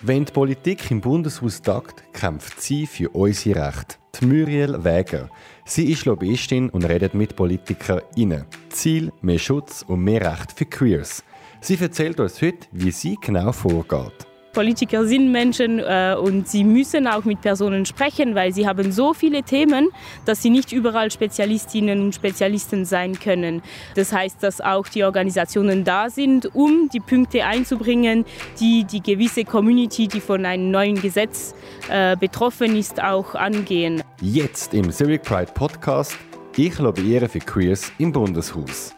Wenn die Politik im Bundeshaus tagt, kämpft sie für unsere Rechte. Die Muriel Wäger. Sie ist Lobbyistin und redet mit PolitikerInnen. Ziel: mehr Schutz und mehr Recht für Queers. Sie erzählt uns heute, wie sie genau vorgeht. Politiker sind Menschen äh, und sie müssen auch mit Personen sprechen, weil sie haben so viele Themen, dass sie nicht überall Spezialistinnen und Spezialisten sein können. Das heißt, dass auch die Organisationen da sind, um die Punkte einzubringen, die die gewisse Community, die von einem neuen Gesetz äh, betroffen ist, auch angehen. Jetzt im Zurich Pride Podcast Ich lobbyiere für Queers im Bundeshaus.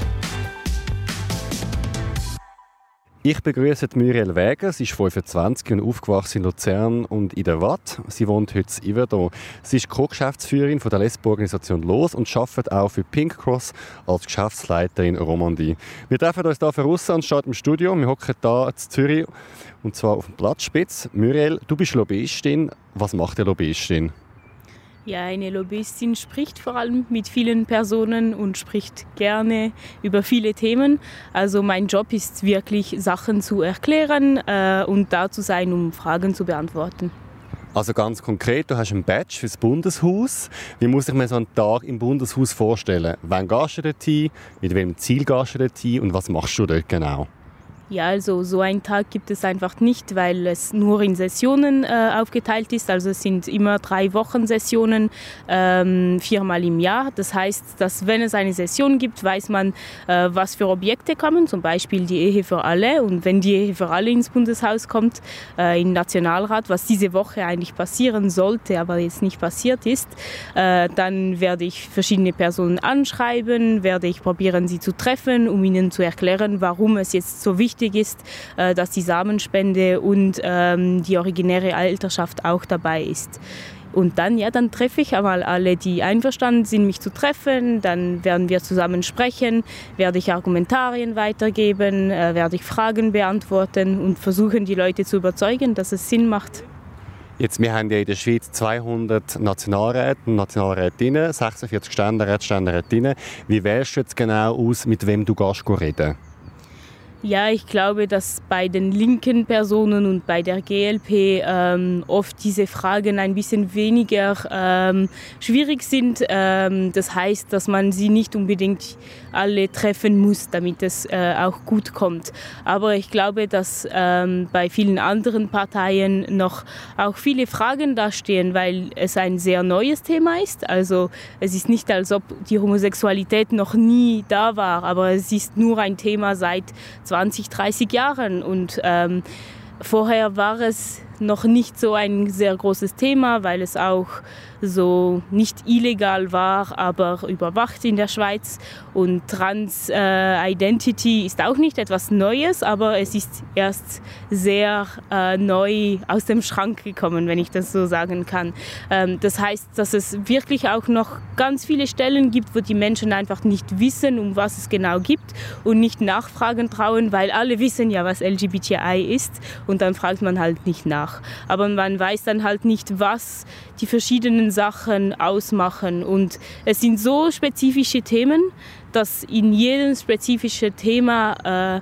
Ich begrüße Muriel Wäger. Sie ist 25 und aufgewachsen in Luzern und in der Watt. Sie wohnt heute in Iverdon. Sie ist Co-Geschäftsführerin der Lesbo-Organisation LOS und arbeitet auch für Pink Cross als Geschäftsleiterin Romandie. Wir treffen uns hier voraus anstatt im Studio. Wir hocken hier in Zürich und zwar auf dem Platzspitz. Muriel, du bist Lobbyistin. Was macht eine Lobbyistin? Ja, eine Lobbyistin spricht vor allem mit vielen Personen und spricht gerne über viele Themen. Also mein Job ist wirklich, Sachen zu erklären äh, und da zu sein, um Fragen zu beantworten. Also ganz konkret, du hast ein Badge fürs Bundeshaus. Wie muss ich mir so einen Tag im Bundeshaus vorstellen? Wann gehst du dort hin? Mit welchem Ziel gehst du dort hin? Und was machst du dort genau? Ja, also so einen Tag gibt es einfach nicht, weil es nur in Sessionen äh, aufgeteilt ist. Also es sind immer drei Wochen Sessionen, ähm, viermal im Jahr. Das heißt, dass wenn es eine Session gibt, weiß man, äh, was für Objekte kommen, zum Beispiel die Ehe für alle. Und wenn die Ehe für alle ins Bundeshaus kommt, äh, im Nationalrat, was diese Woche eigentlich passieren sollte, aber jetzt nicht passiert ist, äh, dann werde ich verschiedene Personen anschreiben, werde ich probieren, sie zu treffen, um ihnen zu erklären, warum es jetzt so wichtig wichtig ist, äh, dass die Samenspende und ähm, die originäre Alterschaft auch dabei ist. Und dann, ja, dann treffe ich einmal alle, die einverstanden sind, mich zu treffen. Dann werden wir zusammen sprechen, werde ich Argumentarien weitergeben, äh, werde ich Fragen beantworten und versuchen, die Leute zu überzeugen, dass es Sinn macht. Jetzt, wir haben ja in der Schweiz 200 Nationalräte und Nationalrätinnen, 46 Ständeräte, Ständerätinnen. Wie wählst du jetzt genau aus, mit wem du gehst reden ja, ich glaube, dass bei den linken Personen und bei der GLP ähm, oft diese Fragen ein bisschen weniger ähm, schwierig sind. Ähm, das heißt, dass man sie nicht unbedingt alle treffen muss, damit es äh, auch gut kommt. Aber ich glaube, dass ähm, bei vielen anderen Parteien noch auch viele Fragen dastehen, weil es ein sehr neues Thema ist. Also es ist nicht, als ob die Homosexualität noch nie da war, aber es ist nur ein Thema seit 20, 30 Jahren. Und ähm, vorher war es noch nicht so ein sehr großes Thema, weil es auch so nicht illegal war, aber überwacht in der Schweiz. Und Trans-Identity äh, ist auch nicht etwas Neues, aber es ist erst sehr äh, neu aus dem Schrank gekommen, wenn ich das so sagen kann. Ähm, das heißt, dass es wirklich auch noch ganz viele Stellen gibt, wo die Menschen einfach nicht wissen, um was es genau gibt und nicht nachfragen trauen, weil alle wissen ja, was LGBTI ist und dann fragt man halt nicht nach. Aber man weiß dann halt nicht, was die verschiedenen Sachen ausmachen. Und es sind so spezifische Themen, dass in jedem spezifischen Thema äh,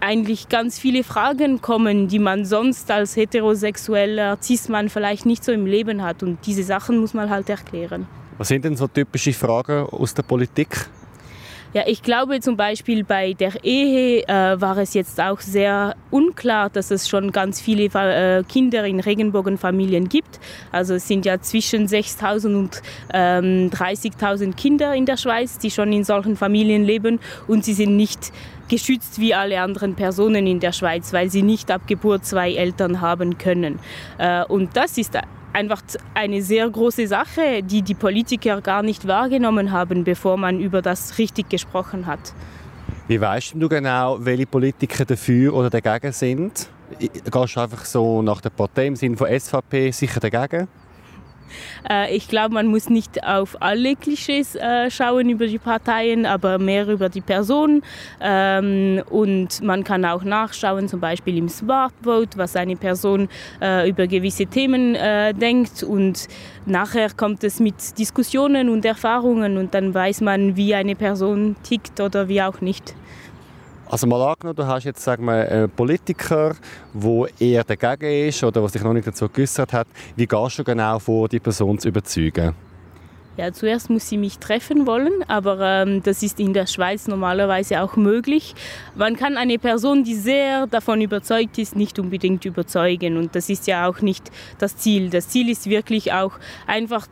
eigentlich ganz viele Fragen kommen, die man sonst als heterosexueller Cis-Mann vielleicht nicht so im Leben hat. Und diese Sachen muss man halt erklären. Was sind denn so typische Fragen aus der Politik? Ja, ich glaube zum Beispiel bei der Ehe äh, war es jetzt auch sehr unklar, dass es schon ganz viele äh, Kinder in Regenbogenfamilien gibt. Also es sind ja zwischen 6.000 und ähm, 30.000 Kinder in der Schweiz, die schon in solchen Familien leben und sie sind nicht geschützt wie alle anderen Personen in der Schweiz, weil sie nicht ab Geburt zwei Eltern haben können. Äh, und das ist einfach eine sehr große Sache, die die Politiker gar nicht wahrgenommen haben, bevor man über das richtig gesprochen hat. Wie weißt du genau, welche Politiker dafür oder dagegen sind? Gehst du einfach so nach der Partei im Sinne von SVP sicher dagegen? Äh, ich glaube, man muss nicht auf alle Klischees äh, schauen über die Parteien, aber mehr über die Person. Ähm, und man kann auch nachschauen, zum Beispiel im Smart Vote, was eine Person äh, über gewisse Themen denkt. Und nachher kommt es mit Diskussionen und Erfahrungen und dann weiß man, wie eine Person tickt oder wie auch nicht. Also mal angenommen, du hast jetzt sagen wir, einen Politiker, der eher dagegen ist oder der sich noch nicht dazu geäußert hat. Wie gehst du genau vor, die Person zu überzeugen? Ja, zuerst muss sie mich treffen wollen, aber ähm, das ist in der Schweiz normalerweise auch möglich. Man kann eine Person, die sehr davon überzeugt ist, nicht unbedingt überzeugen und das ist ja auch nicht das Ziel. Das Ziel ist wirklich auch einfach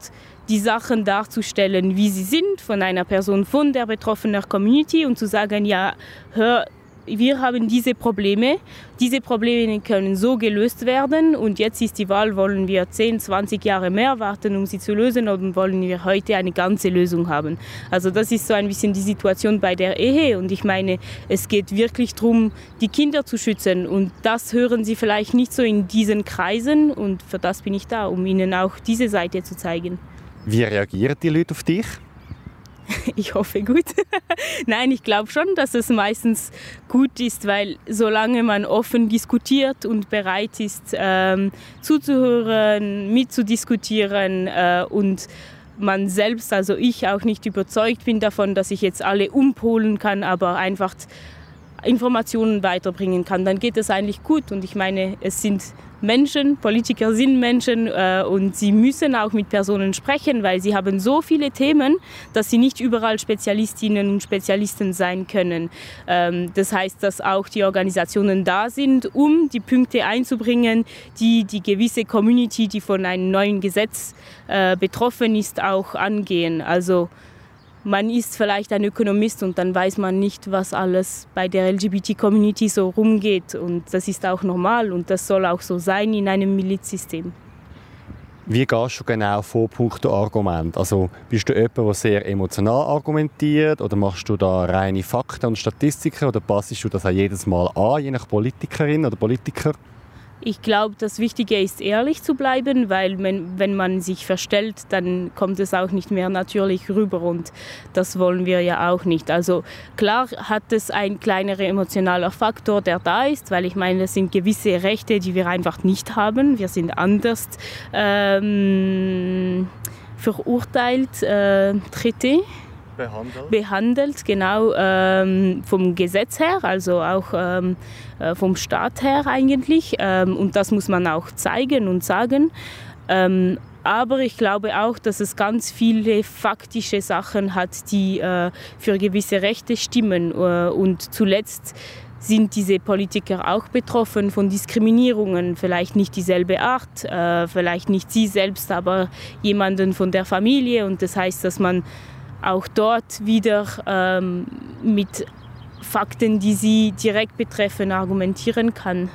die Sachen darzustellen, wie sie sind, von einer Person von der betroffenen Community und zu sagen, ja, hör, wir haben diese Probleme, diese Probleme können so gelöst werden und jetzt ist die Wahl, wollen wir 10, 20 Jahre mehr warten, um sie zu lösen oder wollen wir heute eine ganze Lösung haben. Also das ist so ein bisschen die Situation bei der Ehe und ich meine, es geht wirklich darum, die Kinder zu schützen und das hören sie vielleicht nicht so in diesen Kreisen und für das bin ich da, um ihnen auch diese Seite zu zeigen. Wie reagieren die Leute auf dich? Ich hoffe gut. Nein, ich glaube schon, dass es meistens gut ist, weil solange man offen diskutiert und bereit ist, ähm, zuzuhören, mitzudiskutieren äh, und man selbst, also ich auch nicht überzeugt bin davon, dass ich jetzt alle umpolen kann, aber einfach Informationen weiterbringen kann, dann geht es eigentlich gut. Und ich meine, es sind Menschen, Politiker sind Menschen äh, und sie müssen auch mit Personen sprechen, weil sie haben so viele Themen, dass sie nicht überall Spezialistinnen und Spezialisten sein können. Ähm, das heißt, dass auch die Organisationen da sind, um die Punkte einzubringen, die die gewisse Community, die von einem neuen Gesetz äh, betroffen ist, auch angehen. Also man ist vielleicht ein Ökonomist und dann weiß man nicht, was alles bei der LGBT-Community so rumgeht. Und das ist auch normal und das soll auch so sein in einem Milizsystem. Wie gehst du genau vor punkto Argument? Also bist du jemand, der sehr emotional argumentiert oder machst du da reine Fakten und Statistiken oder passest du das auch jedes Mal an, je nach Politikerin oder Politiker? Ich glaube, das Wichtige ist, ehrlich zu bleiben, weil wenn, wenn man sich verstellt, dann kommt es auch nicht mehr natürlich rüber und das wollen wir ja auch nicht. Also klar hat es ein kleinerer emotionaler Faktor, der da ist, weil ich meine, es sind gewisse Rechte, die wir einfach nicht haben. Wir sind anders ähm, verurteilt, äh, traité behandelt, behandelt genau ähm, vom Gesetz her, also auch ähm, äh, vom Staat her eigentlich. Ähm, und das muss man auch zeigen und sagen. Ähm, aber ich glaube auch, dass es ganz viele faktische Sachen hat, die äh, für gewisse Rechte stimmen. Äh, und zuletzt sind diese Politiker auch betroffen von Diskriminierungen, vielleicht nicht dieselbe Art, äh, vielleicht nicht sie selbst, aber jemanden von der Familie. Und das heißt, dass man auch dort wieder ähm, mit Fakten, die sie direkt betreffen, argumentieren kann.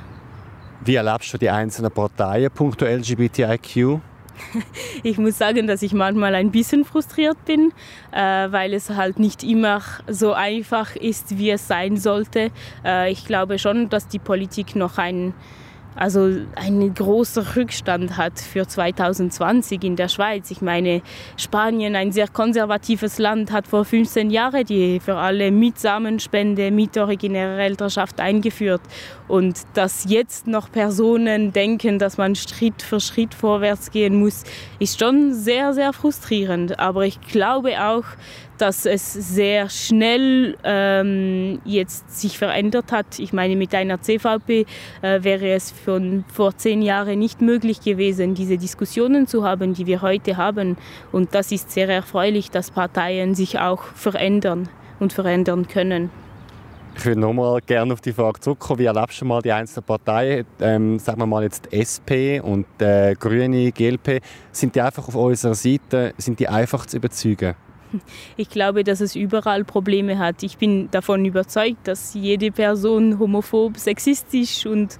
Wie erlebst du die einzelnen Parteien punkto LGBTIQ? Ich muss sagen, dass ich manchmal ein bisschen frustriert bin, äh, weil es halt nicht immer so einfach ist, wie es sein sollte. Äh, ich glaube schon, dass die Politik noch ein also einen großen Rückstand hat für 2020 in der Schweiz. Ich meine, Spanien, ein sehr konservatives Land, hat vor 15 Jahren die für alle mit Samenspende, mit originärer Elternschaft eingeführt. Und dass jetzt noch Personen denken, dass man Schritt für Schritt vorwärts gehen muss, ist schon sehr, sehr frustrierend. Aber ich glaube auch, dass es sehr schnell ähm, jetzt sich verändert hat. Ich meine, mit einer CVP äh, wäre es von vor zehn Jahren nicht möglich gewesen, diese Diskussionen zu haben, die wir heute haben. Und das ist sehr erfreulich, dass Parteien sich auch verändern und verändern können. Ich würde nochmal gerne auf die Frage zurückkommen. Wie erlebst du mal die einzelnen Parteien? Ähm, sagen wir mal jetzt SP und äh, Grüne, GLP. Sind die einfach auf unserer Seite, sind die einfach zu überzeugen? Ich glaube, dass es überall Probleme hat. Ich bin davon überzeugt, dass jede Person homophob, sexistisch und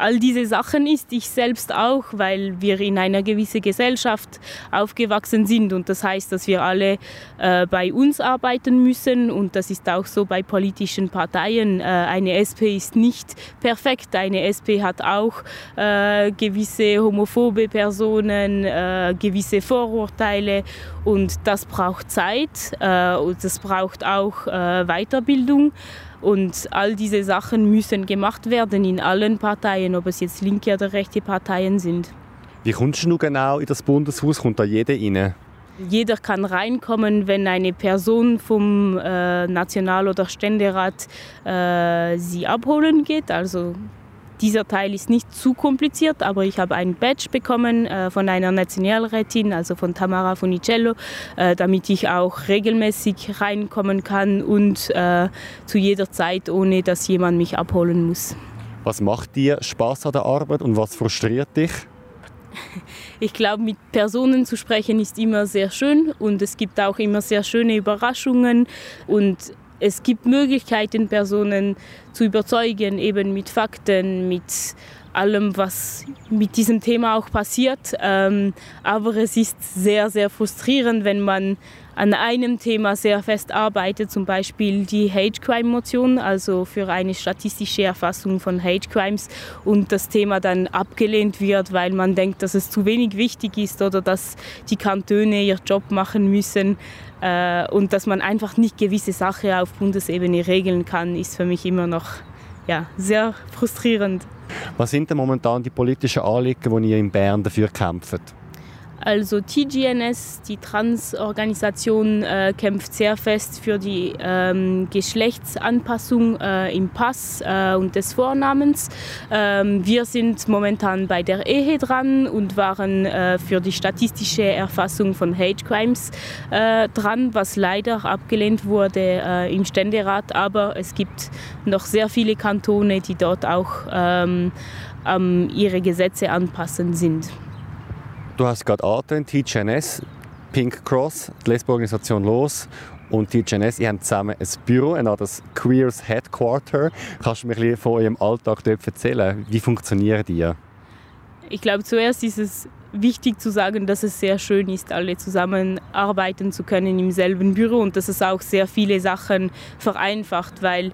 all diese Sachen ist. Ich selbst auch, weil wir in einer gewissen Gesellschaft aufgewachsen sind und das heißt, dass wir alle äh, bei uns arbeiten müssen und das ist auch so bei politischen Parteien. Äh, eine SP ist nicht perfekt. Eine SP hat auch äh, gewisse homophobe Personen, äh, gewisse Vorurteile und das braucht Zeit äh, und das braucht auch äh, Weiterbildung. Und all diese Sachen müssen gemacht werden in allen Parteien, ob es jetzt linke oder rechte Parteien sind. Wie kommst du genau in das Bundeshaus? Kommt da jeder rein? Jeder kann reinkommen, wenn eine Person vom äh, National- oder Ständerat äh, sie abholen geht. Also dieser Teil ist nicht zu kompliziert, aber ich habe ein Badge bekommen äh, von einer Nationalrätin, also von Tamara Funicello, äh, damit ich auch regelmäßig reinkommen kann und äh, zu jeder Zeit, ohne dass jemand mich abholen muss. Was macht dir Spaß an der Arbeit und was frustriert dich? Ich glaube, mit Personen zu sprechen ist immer sehr schön und es gibt auch immer sehr schöne Überraschungen und es gibt Möglichkeiten, Personen zu überzeugen, eben mit Fakten, mit allem, was mit diesem Thema auch passiert. Ähm, aber es ist sehr, sehr frustrierend, wenn man an einem Thema sehr fest arbeitet, zum Beispiel die Hate Crime Motion, also für eine statistische Erfassung von Hate Crimes und das Thema dann abgelehnt wird, weil man denkt, dass es zu wenig wichtig ist oder dass die Kantone ihren Job machen müssen äh, und dass man einfach nicht gewisse Sachen auf Bundesebene regeln kann, ist für mich immer noch ja, sehr frustrierend. Was sind denn momentan die politischen Anliegen, die ihr in Bern dafür kämpft? Also TGNS, die Transorganisation, äh, kämpft sehr fest für die ähm, Geschlechtsanpassung äh, im Pass äh, und des Vornamens. Ähm, wir sind momentan bei der Ehe dran und waren äh, für die statistische Erfassung von Hate Crimes äh, dran, was leider abgelehnt wurde äh, im Ständerat. Aber es gibt noch sehr viele Kantone, die dort auch ähm, ihre Gesetze anpassen sind. Du hast gerade angetönt, TGNS, Pink Cross, die Lesbo-Organisation Los und TGNS, ihr habt zusammen ein Büro, ein das Queers Headquarter. Kannst du mir ein von eurem Alltag dort erzählen? Wie funktionieren die? Ich glaube, zuerst ist es wichtig zu sagen, dass es sehr schön ist, alle zusammenarbeiten zu können im selben Büro und dass es auch sehr viele Sachen vereinfacht, weil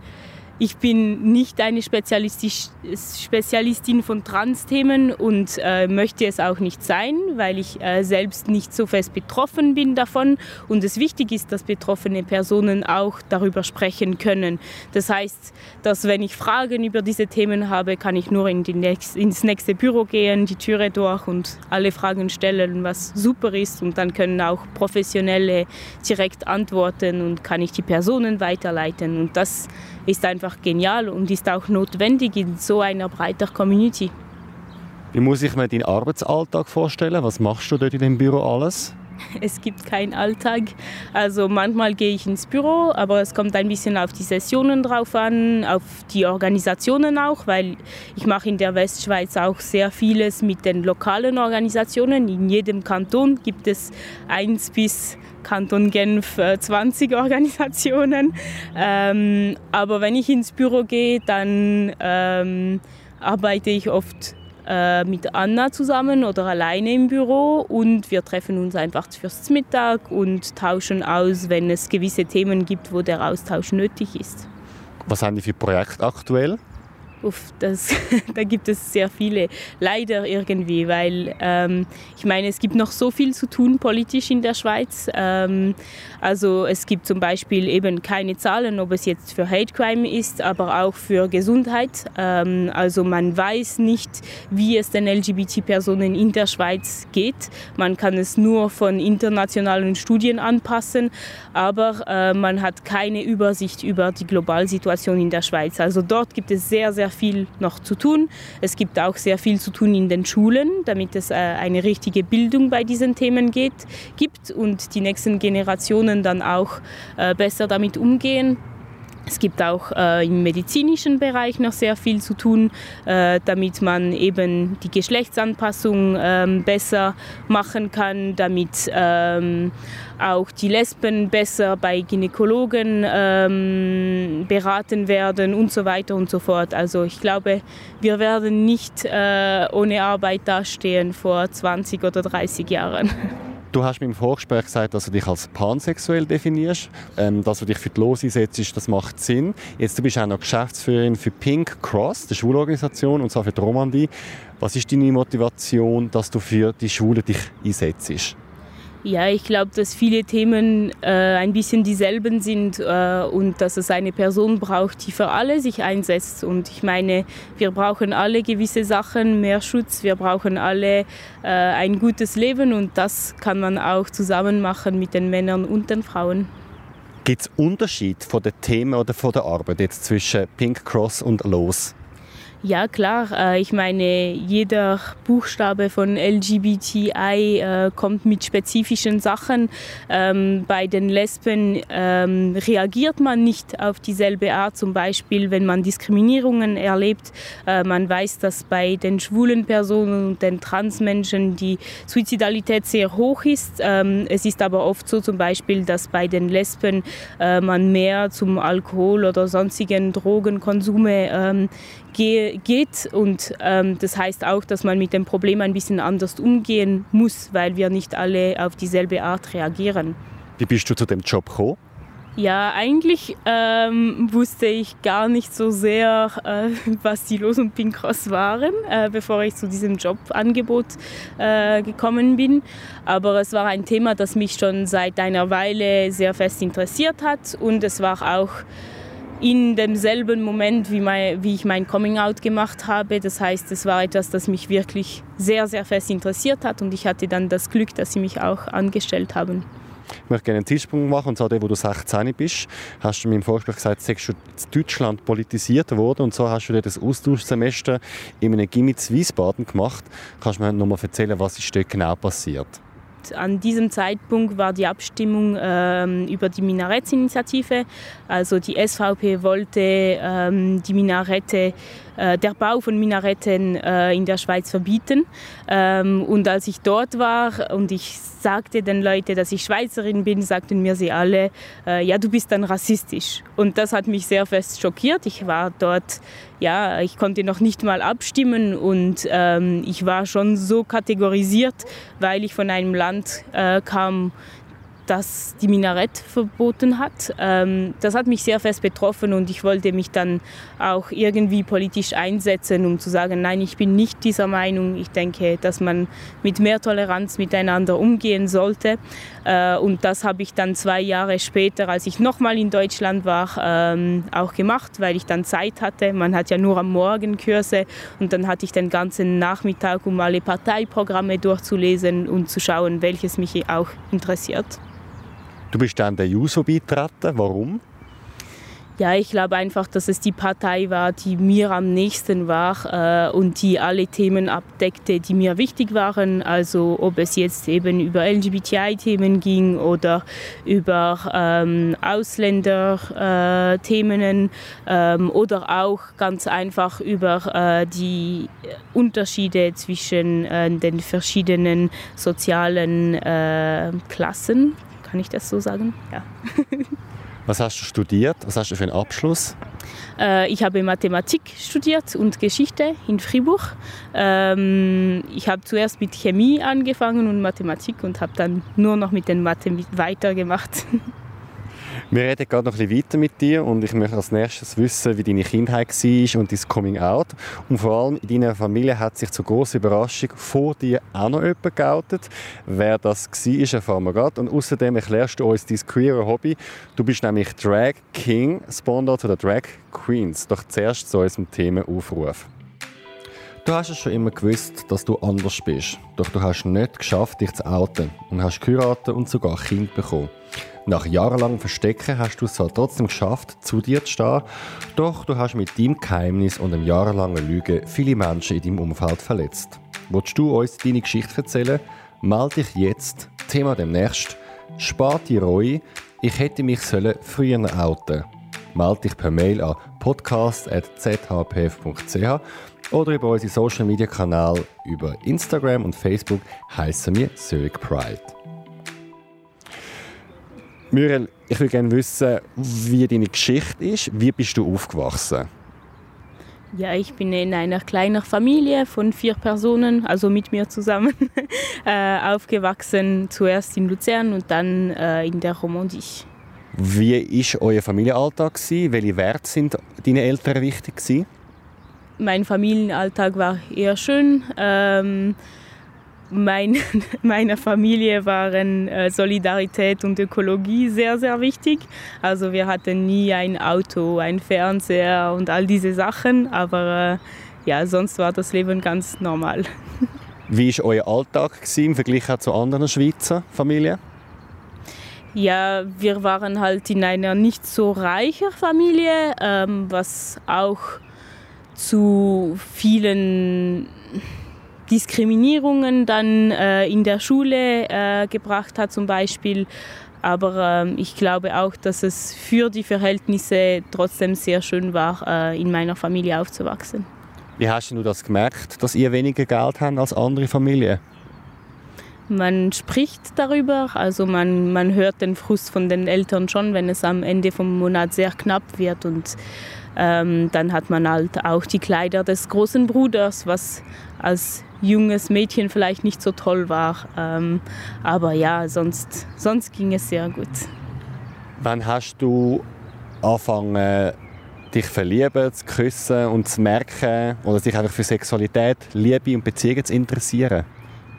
ich bin nicht eine Spezialistin von Trans-Themen und äh, möchte es auch nicht sein, weil ich äh, selbst nicht so fest betroffen bin davon. Und es wichtig ist, dass betroffene Personen auch darüber sprechen können. Das heißt, dass wenn ich Fragen über diese Themen habe, kann ich nur in nächst, ins nächste Büro gehen, die Türe durch und alle Fragen stellen, was super ist. Und dann können auch Professionelle direkt antworten und kann ich die Personen weiterleiten. Und das ist einfach genial und ist auch notwendig in so einer breiten Community. Wie muss ich mir deinen Arbeitsalltag vorstellen? Was machst du dort in dem Büro alles? Es gibt keinen Alltag. Also manchmal gehe ich ins Büro, aber es kommt ein bisschen auf die Sessionen drauf an, auf die Organisationen auch, weil ich mache in der Westschweiz auch sehr vieles mit den lokalen Organisationen. In jedem Kanton gibt es eins bis Kanton Genf 20 äh, Organisationen. Ähm, aber wenn ich ins Büro gehe, dann ähm, arbeite ich oft äh, mit Anna zusammen oder alleine im Büro und wir treffen uns einfach fürs Mittag und tauschen aus, wenn es gewisse Themen gibt, wo der Austausch nötig ist. Was haben die für Projekte aktuell? Uff, das, da gibt es sehr viele, leider irgendwie, weil ähm, ich meine, es gibt noch so viel zu tun politisch in der Schweiz. Ähm, also es gibt zum Beispiel eben keine Zahlen, ob es jetzt für Hate Crime ist, aber auch für Gesundheit. Ähm, also man weiß nicht, wie es den LGBT-Personen in der Schweiz geht. Man kann es nur von internationalen Studien anpassen, aber äh, man hat keine Übersicht über die Globalsituation in der Schweiz. Also dort gibt es sehr, sehr viel noch zu tun. Es gibt auch sehr viel zu tun in den Schulen, damit es äh, eine richtige Bildung bei diesen Themen geht, gibt und die nächsten Generationen dann auch äh, besser damit umgehen. Es gibt auch äh, im medizinischen Bereich noch sehr viel zu tun, äh, damit man eben die Geschlechtsanpassung ähm, besser machen kann, damit ähm, auch die Lesben besser bei Gynäkologen ähm, beraten werden und so weiter und so fort. Also ich glaube, wir werden nicht äh, ohne Arbeit dastehen vor 20 oder 30 Jahren. Du hast mir im Vorgespräch gesagt, dass du dich als pansexuell definierst, ähm, dass du dich für die Los einsetzt, das macht Sinn. Jetzt du bist auch noch Geschäftsführerin für Pink Cross, der Schulorganisation, und zwar für die Romandie. Was ist deine Motivation, dass du für die Schule dich einsetzt? Ja, ich glaube, dass viele Themen äh, ein bisschen dieselben sind äh, und dass es eine Person braucht, die für alle sich einsetzt. Und ich meine, wir brauchen alle gewisse Sachen, mehr Schutz, wir brauchen alle äh, ein gutes Leben und das kann man auch zusammen machen mit den Männern und den Frauen. Gibt es Unterschied von den Themen oder von der Arbeit jetzt zwischen Pink Cross und Los? Ja, klar. Äh, ich meine, jeder Buchstabe von LGBTI äh, kommt mit spezifischen Sachen. Ähm, bei den Lesben ähm, reagiert man nicht auf dieselbe Art. Zum Beispiel, wenn man Diskriminierungen erlebt. Äh, man weiß, dass bei den schwulen Personen und den Transmenschen die Suizidalität sehr hoch ist. Ähm, es ist aber oft so zum Beispiel, dass bei den Lesben man mehr zum Alkohol oder sonstigen Drogenkonsume geht. Und ähm, das heißt auch, dass man mit dem Problem ein bisschen anders umgehen muss, weil wir nicht alle auf dieselbe Art reagieren. Wie bist du zu dem Job gekommen? Ja, eigentlich ähm, wusste ich gar nicht so sehr, äh, was die Los und Pink Cross waren, äh, bevor ich zu diesem Jobangebot äh, gekommen bin. Aber es war ein Thema, das mich schon seit einer Weile sehr fest interessiert hat und es war auch in demselben Moment, wie, mein, wie ich mein Coming-out gemacht habe. Das heißt, es war etwas, das mich wirklich sehr, sehr fest interessiert hat und ich hatte dann das Glück, dass sie mich auch angestellt haben. Ich möchte gerne einen Zeitsprung machen, und zwar der, wo du 16 bist. Hast du mir im Vorgespräch gesagt, dass du in Deutschland politisiert worden und so hast du das Austauschsemester in einem Gimmitz Wiesbaden gemacht. Kannst du mir noch mal erzählen, was ist dort genau passiert? An diesem Zeitpunkt war die Abstimmung ähm, über die Minarettsinitiative. Also die SVP wollte ähm, die Minarette der Bau von Minaretten äh, in der Schweiz verbieten. Ähm, und als ich dort war und ich sagte den Leuten, dass ich Schweizerin bin, sagten mir sie alle, äh, ja, du bist dann rassistisch. Und das hat mich sehr fest schockiert. Ich war dort, ja, ich konnte noch nicht mal abstimmen und ähm, ich war schon so kategorisiert, weil ich von einem Land äh, kam, das die Minarett verboten hat. Ähm, das hat mich sehr fest betroffen und ich wollte mich dann auch irgendwie politisch einsetzen, um zu sagen, nein, ich bin nicht dieser Meinung. Ich denke, dass man mit mehr Toleranz miteinander umgehen sollte. Äh, und das habe ich dann zwei Jahre später, als ich nochmal in Deutschland war, ähm, auch gemacht, weil ich dann Zeit hatte. Man hat ja nur am Morgen Kurse und dann hatte ich den ganzen Nachmittag, um alle Parteiprogramme durchzulesen und zu schauen, welches mich auch interessiert. Du bist dann der JUSO beitreten. Warum? Ja, ich glaube einfach, dass es die Partei war, die mir am nächsten war äh, und die alle Themen abdeckte, die mir wichtig waren. Also ob es jetzt eben über LGBTI-Themen ging oder über ähm, Ausländer-Themen äh, ähm, oder auch ganz einfach über äh, die Unterschiede zwischen äh, den verschiedenen sozialen äh, Klassen kann ich das so sagen? Ja. Was hast du studiert? Was hast du für einen Abschluss? Äh, ich habe Mathematik studiert und Geschichte in Fribourg. Ähm, ich habe zuerst mit Chemie angefangen und Mathematik und habe dann nur noch mit den Mathe weitergemacht. Wir reden gerade noch ein bisschen weiter mit dir und ich möchte als nächstes wissen, wie deine Kindheit war und dein Coming Out. Und vor allem in deiner Familie hat sich zur großen Überraschung vor dir auch noch jemand geoutet. Wer das war, erfahren wir gerade. Und außerdem erklärst du uns dein queere Hobby. Du bist nämlich Drag King, Sponsor zu den Drag Queens. Doch zuerst zu unserem Themenaufruf. Du hast es schon immer gewusst, dass du anders bist. Doch du hast nicht geschafft, dich zu outen und hast geheiratet und sogar Kind bekommen. Nach jahrelangem Verstecken hast du es zwar trotzdem geschafft, zu dir zu stehen, doch du hast mit deinem Geheimnis und einem jahrelangen Lügen viele Menschen in deinem Umfeld verletzt. Wolltest du uns deine Geschichte erzählen? Melde dich jetzt. Thema demnächst. Spart die Reue. Ich hätte mich früher outen melde dich per Mail an podcast.zhpf.ch oder über unsere Social Media Kanäle über Instagram und Facebook heißen wir Zurich Pride. Muriel, ich würde gerne wissen, wie deine Geschichte ist. Wie bist du aufgewachsen? Ja, ich bin in einer kleinen Familie von vier Personen, also mit mir zusammen, äh, aufgewachsen. Zuerst in Luzern und dann äh, in der Romandie. Wie war euer Familienalltag? Welche Werte sind deinen Eltern wichtig? Mein Familienalltag war eher schön. Ähm, mein, meiner Familie waren äh, Solidarität und Ökologie sehr, sehr wichtig. Also wir hatten nie ein Auto, ein Fernseher und all diese Sachen, aber äh, ja, sonst war das Leben ganz normal. Wie war euer Alltag im Vergleich zu anderen Schweizer Familien? Ja, wir waren halt in einer nicht so reichen Familie, ähm, was auch zu vielen Diskriminierungen dann äh, in der Schule äh, gebracht hat zum Beispiel. Aber äh, ich glaube auch, dass es für die Verhältnisse trotzdem sehr schön war, äh, in meiner Familie aufzuwachsen. Wie hast du das gemerkt, dass ihr weniger Geld habt als andere Familien? Man spricht darüber, also man, man hört den Frust von den Eltern schon, wenn es am Ende vom Monat sehr knapp wird und ähm, dann hat man halt auch die Kleider des großen Bruders, was als junges Mädchen vielleicht nicht so toll war. Ähm, aber ja, sonst, sonst ging es sehr gut. Wann hast du angefangen, dich verlieben, zu küssen und zu merken oder sich einfach für Sexualität, Liebe und Beziehungen zu interessieren?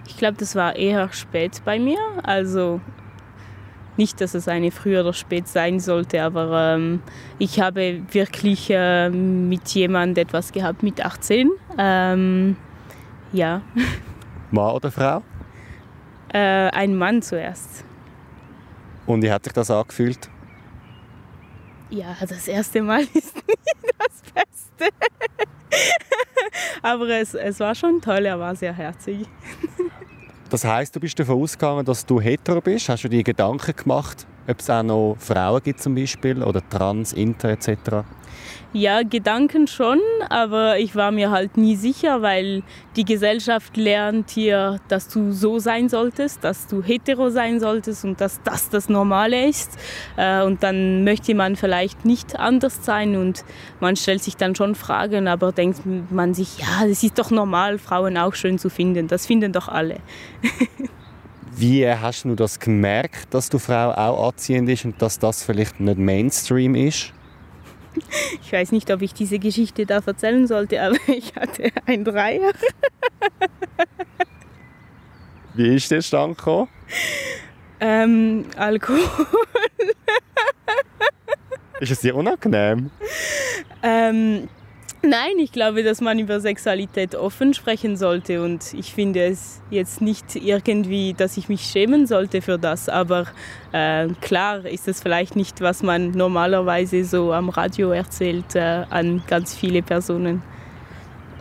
Ich glaube, das war eher spät bei mir. Also nicht, dass es eine früh oder spät sein sollte, aber ähm, ich habe wirklich äh, mit jemandem etwas gehabt mit 18. Ähm, ja. Mann oder Frau? Äh, ein Mann zuerst. Und wie hat sich das angefühlt? Ja, das erste Mal ist nicht das Beste. Aber es, es war schon toll, er war sehr herzig. Das heißt, du bist davon ausgegangen, dass du hetero bist? Hast du dir Gedanken gemacht, ob es auch noch Frauen gibt zum Beispiel oder trans, inter etc.? Ja, Gedanken schon, aber ich war mir halt nie sicher, weil die Gesellschaft lernt hier, dass du so sein solltest, dass du hetero sein solltest und dass das das Normale ist. Äh, und dann möchte man vielleicht nicht anders sein und man stellt sich dann schon Fragen, aber denkt man sich, ja, es ist doch normal, Frauen auch schön zu finden. Das finden doch alle. Wie hast du das gemerkt, dass du Frau auch anziehend ist und dass das vielleicht nicht Mainstream ist? Ich weiß nicht, ob ich diese Geschichte da erzählen sollte, aber ich hatte ein Dreier. Wie ist der Stand gekommen? Ähm, Alkohol. ist es dir unangenehm? Ähm, Nein, ich glaube, dass man über Sexualität offen sprechen sollte und ich finde es jetzt nicht irgendwie, dass ich mich schämen sollte für das, aber äh, klar ist es vielleicht nicht, was man normalerweise so am Radio erzählt äh, an ganz viele Personen.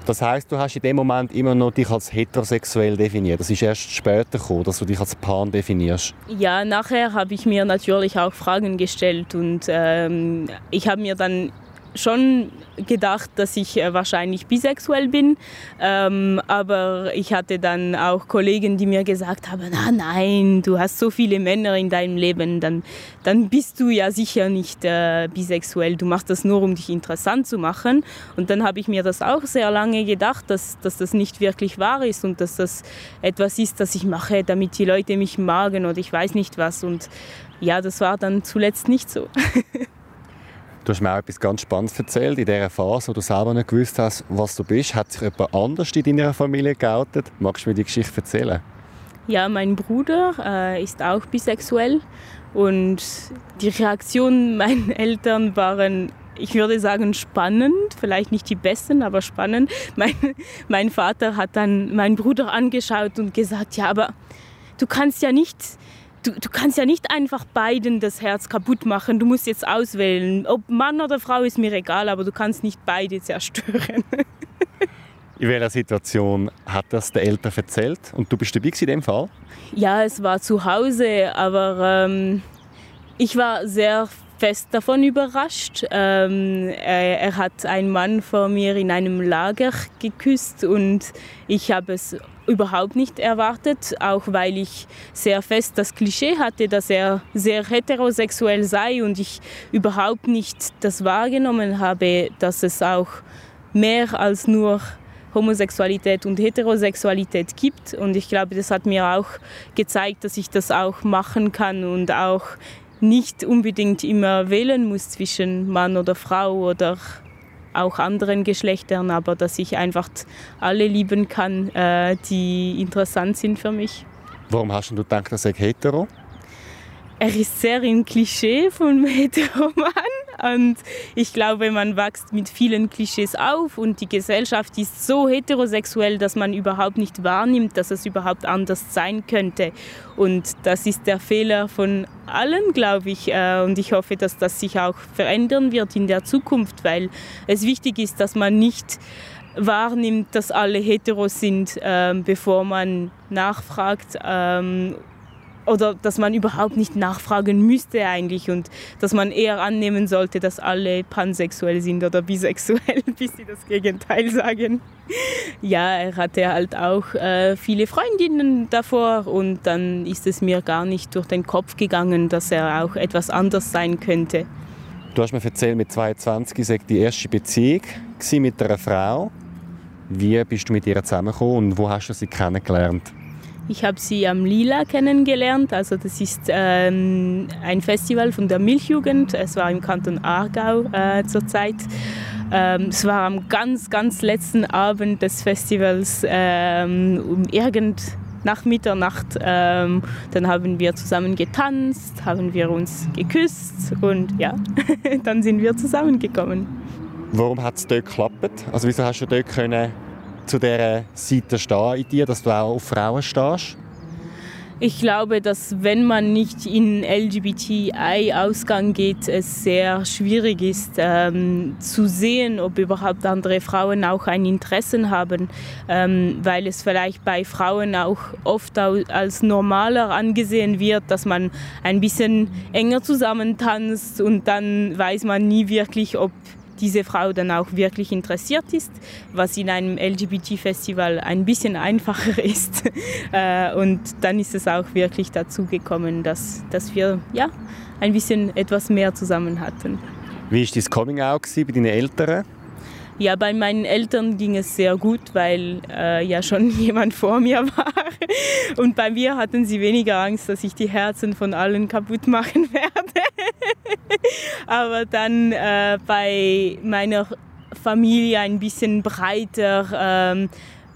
Das heißt, du hast in dem Moment immer noch dich als heterosexuell definiert. Das ist erst später gekommen, dass du dich als Pan definierst. Ja, nachher habe ich mir natürlich auch Fragen gestellt und ähm, ich habe mir dann schon gedacht, dass ich äh, wahrscheinlich bisexuell bin, ähm, aber ich hatte dann auch Kollegen, die mir gesagt haben, ah, nein, du hast so viele Männer in deinem Leben, dann, dann bist du ja sicher nicht äh, bisexuell, du machst das nur, um dich interessant zu machen. Und dann habe ich mir das auch sehr lange gedacht, dass, dass das nicht wirklich wahr ist und dass das etwas ist, das ich mache, damit die Leute mich magen oder ich weiß nicht was. Und ja, das war dann zuletzt nicht so. Du hast mir auch etwas ganz Spannendes erzählt. In dieser Phase, wo du selber nicht gewusst hast, was du bist, hat sich jemand anders in deiner Familie geoutet. Magst du mir die Geschichte erzählen? Ja, mein Bruder äh, ist auch bisexuell und die Reaktionen meiner Eltern waren ich würde sagen spannend, vielleicht nicht die besten, aber spannend. Mein, mein Vater hat dann meinen Bruder angeschaut und gesagt, ja, aber du kannst ja nicht du, du kannst ja nicht einfach beiden das Herz kaputt machen. Du musst jetzt auswählen. Ob Mann oder Frau ist mir egal, aber du kannst nicht beide zerstören. In welcher Situation hat das der Eltern erzählt? Und du bist dabei in dem Fall? Ja, es war zu Hause, aber ähm, ich war sehr fest davon überrascht. Ähm, er, er, hat einen Mann vor mir in einem Lager geküsst und ich habe es überhaupt nicht erwartet, auch weil ich sehr fest das Klischee hatte, dass er sehr heterosexuell sei und ich überhaupt nicht das wahrgenommen habe, dass es auch mehr als nur Homosexualität und Heterosexualität gibt. Und ich glaube, das hat mir auch gezeigt, dass ich das auch machen kann und auch nicht unbedingt immer wählen muss zwischen Mann oder Frau oder auch anderen Geschlechtern, aber dass ich einfach alle lieben kann, äh, die interessant sind für mich. Warum hast du gedacht, dass er hetero? Er ist sehr im Klischee von Heteroman und ich glaube, man wächst mit vielen Klischees auf und die Gesellschaft ist so heterosexuell, dass man überhaupt nicht wahrnimmt, dass es überhaupt anders sein könnte. Und das ist der Fehler von allen, glaube ich. Äh, und ich hoffe, dass das sich auch verändern wird in der Zukunft, weil es wichtig ist, dass man nicht wahrnimmt, dass alle heteros sind, ähm, bevor man nachfragt ähm, oder dass man überhaupt nicht nachfragen müsste eigentlich und dass man eher annehmen sollte, dass alle pansexuell sind oder bisexuell, bis sie das Gegenteil sagen. Ja, er hatte halt auch äh, viele Freundinnen davor und dann ist es mir gar nicht durch den Kopf gegangen, dass er auch etwas anders sein könnte. Du hast mir erzählt, mit 22 war die erste Beziehung mit einer Frau. Wie bist du mit ihr zusammengekommen und wo hast du sie kennengelernt? Ich habe sie am Lila kennengelernt. Also das ist ähm, ein Festival von der Milchjugend. Es war im Kanton Aargau äh, zurzeit. Ähm, es war am ganz, ganz letzten Abend des Festivals ähm, um irgend nach Mitternacht. Ähm, dann haben wir zusammen getanzt, haben wir uns geküsst und ja, dann sind wir zusammengekommen. Warum hat es dort geklappt? Also wieso hast du dort können zu dieser Seite stehen in dir, dass du auch auf Frauen stehst? Ich glaube, dass wenn man nicht in LGBTI-Ausgang geht, es sehr schwierig ist ähm, zu sehen, ob überhaupt andere Frauen auch ein Interesse haben, ähm, weil es vielleicht bei Frauen auch oft als normaler angesehen wird, dass man ein bisschen enger zusammentanzt und dann weiß man nie wirklich, ob diese Frau dann auch wirklich interessiert ist, was in einem LGBT-Festival ein bisschen einfacher ist. Äh, und dann ist es auch wirklich dazu gekommen, dass, dass wir ja, ein bisschen etwas mehr zusammen hatten. Wie war dein Coming-out bei deinen Eltern? Ja, bei meinen Eltern ging es sehr gut, weil äh, ja schon jemand vor mir war. Und bei mir hatten sie weniger Angst, dass ich die Herzen von allen kaputt machen werde. Aber dann äh, bei meiner Familie ein bisschen breiter ähm,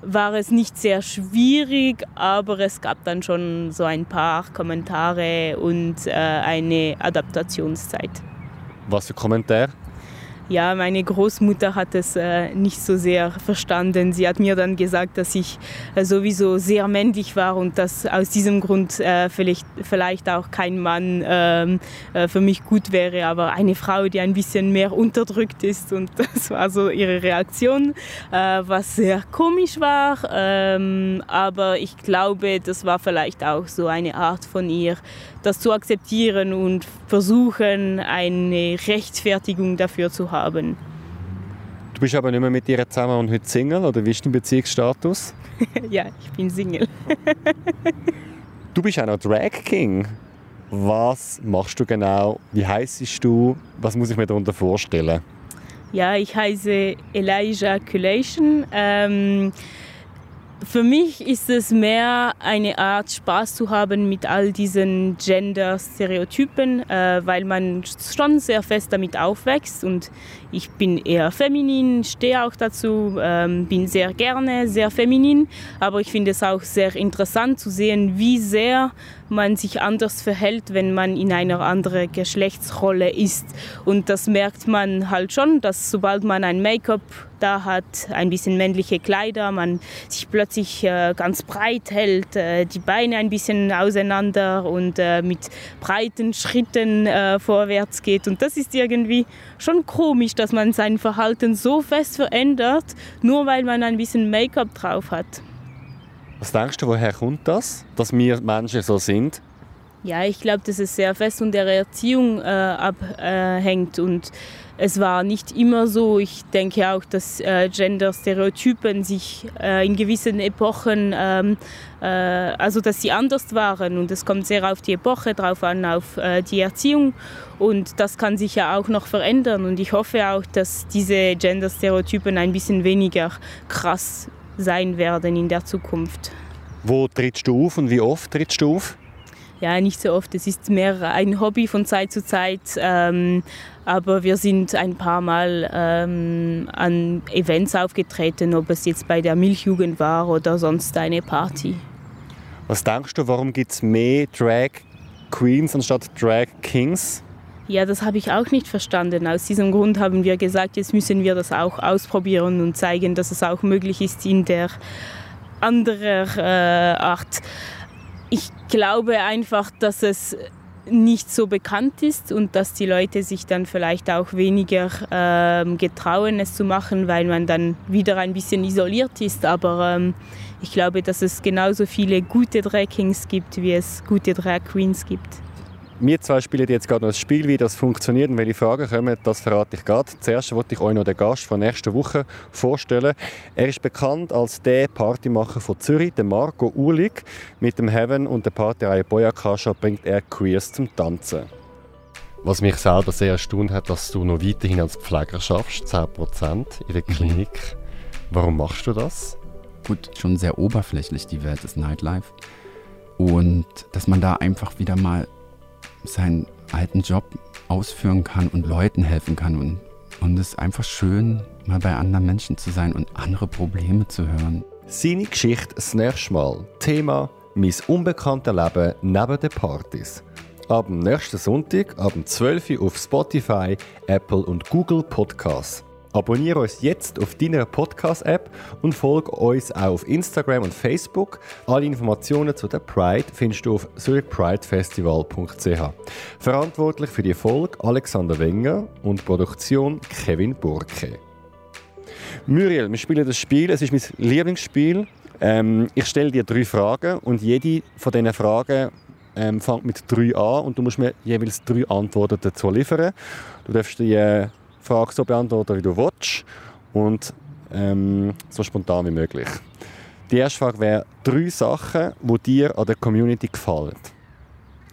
war es nicht sehr schwierig, aber es gab dann schon so ein paar Kommentare und äh, eine Adaptationszeit. Was für Kommentare? Ja, meine Großmutter hat es äh, nicht so sehr verstanden. Sie hat mir dann gesagt, dass ich äh, sowieso sehr männlich war und dass aus diesem Grund äh, vielleicht, vielleicht auch kein Mann ähm, äh, für mich gut wäre, aber eine Frau, die ein bisschen mehr unterdrückt ist. Und das war so ihre Reaktion, äh, was sehr komisch war. Ähm, aber ich glaube, das war vielleicht auch so eine Art von ihr, das zu akzeptieren und versuchen, eine Rechtfertigung dafür zu haben. Du bist aber nicht mehr mit ihr zusammen und heute Single, oder wie ist dein Beziehungsstatus? ja, ich bin Single. du bist auch noch Drag King. Was machst du genau? Wie heißt du? Was muss ich mir darunter vorstellen? Ja, ich heiße Elijah Culation. Ähm, für mich ist es mehr eine Art Spaß zu haben mit all diesen Gender-Stereotypen, äh, weil man schon sehr fest damit aufwächst und ich bin eher feminin, stehe auch dazu, ähm, bin sehr gerne sehr feminin, aber ich finde es auch sehr interessant zu sehen, wie sehr man sich anders verhält, wenn man in einer anderen Geschlechtsrolle ist. Und das merkt man halt schon, dass sobald man ein Make-up da hat, ein bisschen männliche Kleider, man sich plötzlich äh, ganz breit hält, äh, die Beine ein bisschen auseinander und äh, mit breiten Schritten äh, vorwärts geht. Und das ist irgendwie schon komisch, dass man sein Verhalten so fest verändert, nur weil man ein bisschen Make-up drauf hat. Was denkst du, woher kommt das, dass wir Menschen so sind? Ja, ich glaube, dass es sehr fest von der Erziehung äh, abhängt und es war nicht immer so. Ich denke auch, dass äh, Gender-Stereotypen sich äh, in gewissen Epochen, ähm, äh, also dass sie anders waren und es kommt sehr auf die Epoche drauf an, auf äh, die Erziehung und das kann sich ja auch noch verändern und ich hoffe auch, dass diese Gender-Stereotypen ein bisschen weniger krass sein werden in der Zukunft. Wo trittst du auf und wie oft trittst du auf? Ja, nicht so oft. Es ist mehr ein Hobby von Zeit zu Zeit. Ähm, aber wir sind ein paar Mal ähm, an Events aufgetreten, ob es jetzt bei der Milchjugend war oder sonst eine Party. Was denkst du, warum gibt es mehr Drag Queens anstatt Drag Kings? Ja, das habe ich auch nicht verstanden. Aus diesem Grund haben wir gesagt, jetzt müssen wir das auch ausprobieren und zeigen, dass es auch möglich ist in der anderen äh, Art ich glaube einfach, dass es nicht so bekannt ist und dass die Leute sich dann vielleicht auch weniger ähm, getrauen, es zu machen, weil man dann wieder ein bisschen isoliert ist. Aber ähm, ich glaube, dass es genauso viele gute Drag Kings gibt, wie es gute Drag Queens gibt. Wir zwei spielen jetzt gerade noch ein Spiel, wie das funktioniert und welche Fragen kommen, das verrate ich gerade. Zuerst wollte ich euch noch den Gast von nächster Woche vorstellen. Er ist bekannt als der Partymacher von Zürich, der Marco Uhlig. Mit dem Heaven und der Partyreihe Boyakasha bringt er Queers zum Tanzen. Was mich selber sehr erstaunt hat, dass du noch weiterhin als Pfleger schaffst, 10% in der Klinik. Warum machst du das? Gut, schon sehr oberflächlich die Welt des Nightlife. Und dass man da einfach wieder mal seinen alten Job ausführen kann und Leuten helfen kann. Und, und es ist einfach schön, mal bei anderen Menschen zu sein und andere Probleme zu hören. Seine Geschichte das nächste Mal. Thema «Mein unbekanntes Leben neben den Partys». Ab dem nächsten Sonntag, ab 12 Uhr auf Spotify, Apple und Google Podcasts. Abonniere uns jetzt auf deiner Podcast-App und folge uns auch auf Instagram und Facebook. Alle Informationen zu der Pride findest du auf zurichpridefestival.ch. Verantwortlich für die Folge Alexander Wenger und Produktion Kevin Burke. Muriel, wir spielen das Spiel. Es ist mein Lieblingsspiel. Ähm, ich stelle dir drei Fragen und jede von diesen Fragen ähm, fängt mit drei an und du musst mir jeweils drei Antworten dazu liefern. Du darfst die äh, Frage so beantworten, wie du willst und ähm, so spontan wie möglich. Die erste Frage wäre drei Sachen, die dir an der Community gefallen.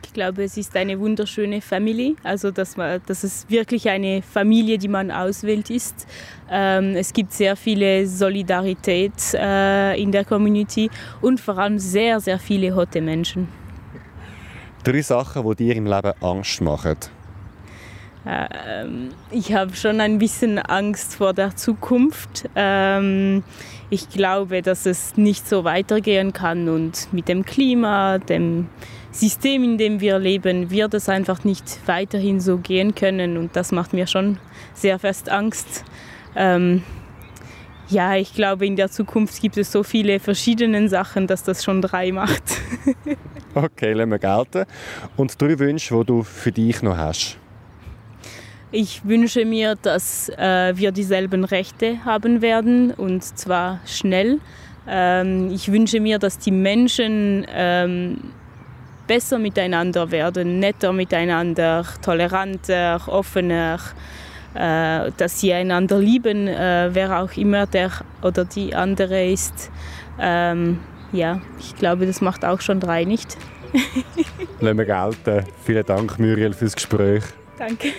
Ich glaube, es ist eine wunderschöne Family, also dass, man, dass es wirklich eine Familie, die man auswählt ist. Ähm, es gibt sehr viele Solidarität äh, in der Community und vor allem sehr, sehr viele hotte Menschen. Drei Sachen, die dir im Leben Angst machen. Ähm, ich habe schon ein bisschen Angst vor der Zukunft. Ähm, ich glaube, dass es nicht so weitergehen kann und mit dem Klima, dem System, in dem wir leben, wird es einfach nicht weiterhin so gehen können und das macht mir schon sehr fest Angst. Ähm, ja, ich glaube, in der Zukunft gibt es so viele verschiedene Sachen, dass das schon drei macht. okay, lassen wir gelten. Und drei Wünsche, die du für dich noch hast? Ich wünsche mir, dass äh, wir dieselben Rechte haben werden und zwar schnell. Ähm, ich wünsche mir, dass die Menschen ähm, besser miteinander werden, netter miteinander, toleranter, offener, äh, dass sie einander lieben, äh, wer auch immer der oder die andere ist. Ähm, ja, ich glaube, das macht auch schon drei, nicht? Lassen wir gelten. Vielen Dank, Muriel, fürs Gespräch. Danke.